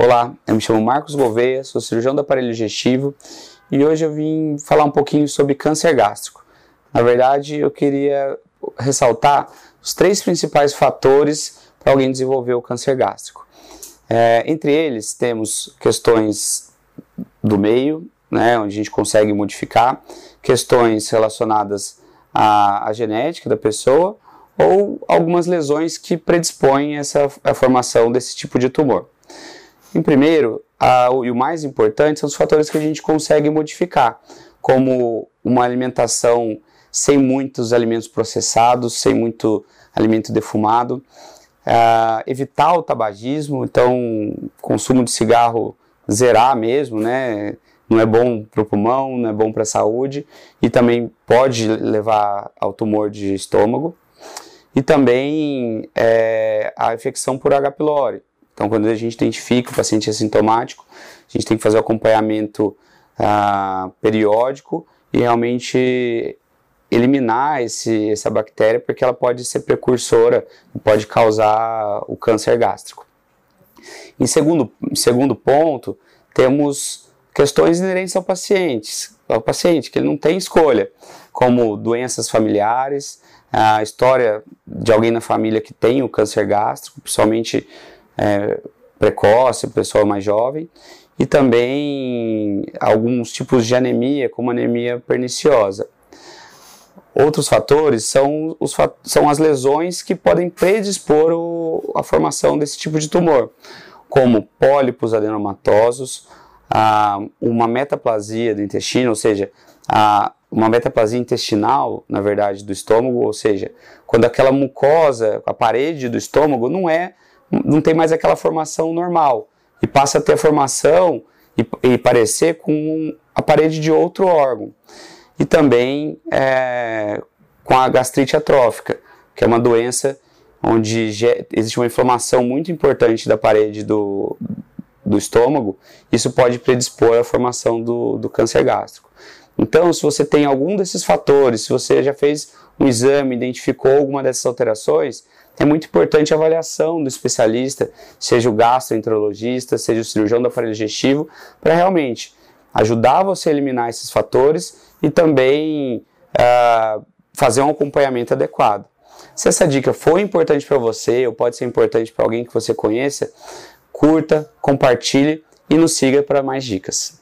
Olá, eu me chamo Marcos Gouveia, sou cirurgião do aparelho digestivo e hoje eu vim falar um pouquinho sobre câncer gástrico. Na verdade, eu queria ressaltar os três principais fatores para alguém desenvolver o câncer gástrico. É, entre eles, temos questões do meio, né, onde a gente consegue modificar, questões relacionadas à, à genética da pessoa ou algumas lesões que predispõem essa, a formação desse tipo de tumor. Em primeiro, a, e o mais importante, são os fatores que a gente consegue modificar, como uma alimentação sem muitos alimentos processados, sem muito alimento defumado, uh, evitar o tabagismo, então consumo de cigarro zerar mesmo, né? Não é bom para o pulmão, não é bom para a saúde e também pode levar ao tumor de estômago. E também é, a infecção por H. pylori, então, quando a gente identifica o paciente assintomático, a gente tem que fazer o acompanhamento ah, periódico e realmente eliminar esse, essa bactéria, porque ela pode ser precursora e pode causar o câncer gástrico. Em segundo, segundo ponto, temos questões inerentes ao paciente, ao paciente, que ele não tem escolha, como doenças familiares, a história de alguém na família que tem o câncer gástrico, principalmente é, precoce, pessoa mais jovem, e também alguns tipos de anemia, como anemia perniciosa. Outros fatores são, os, são as lesões que podem predispor o, a formação desse tipo de tumor, como pólipos adenomatosos, a, uma metaplasia do intestino, ou seja, a, uma metaplasia intestinal, na verdade, do estômago, ou seja, quando aquela mucosa, a parede do estômago não é não tem mais aquela formação normal e passa a ter a formação e, e parecer com a parede de outro órgão. E também é, com a gastrite atrófica, que é uma doença onde existe uma inflamação muito importante da parede do, do estômago, isso pode predispor à formação do, do câncer gástrico. Então, se você tem algum desses fatores, se você já fez um exame, identificou alguma dessas alterações, é muito importante a avaliação do especialista, seja o gastroenterologista, seja o cirurgião do aparelho digestivo, para realmente ajudar você a eliminar esses fatores e também uh, fazer um acompanhamento adequado. Se essa dica foi importante para você ou pode ser importante para alguém que você conheça, curta, compartilhe e nos siga para mais dicas.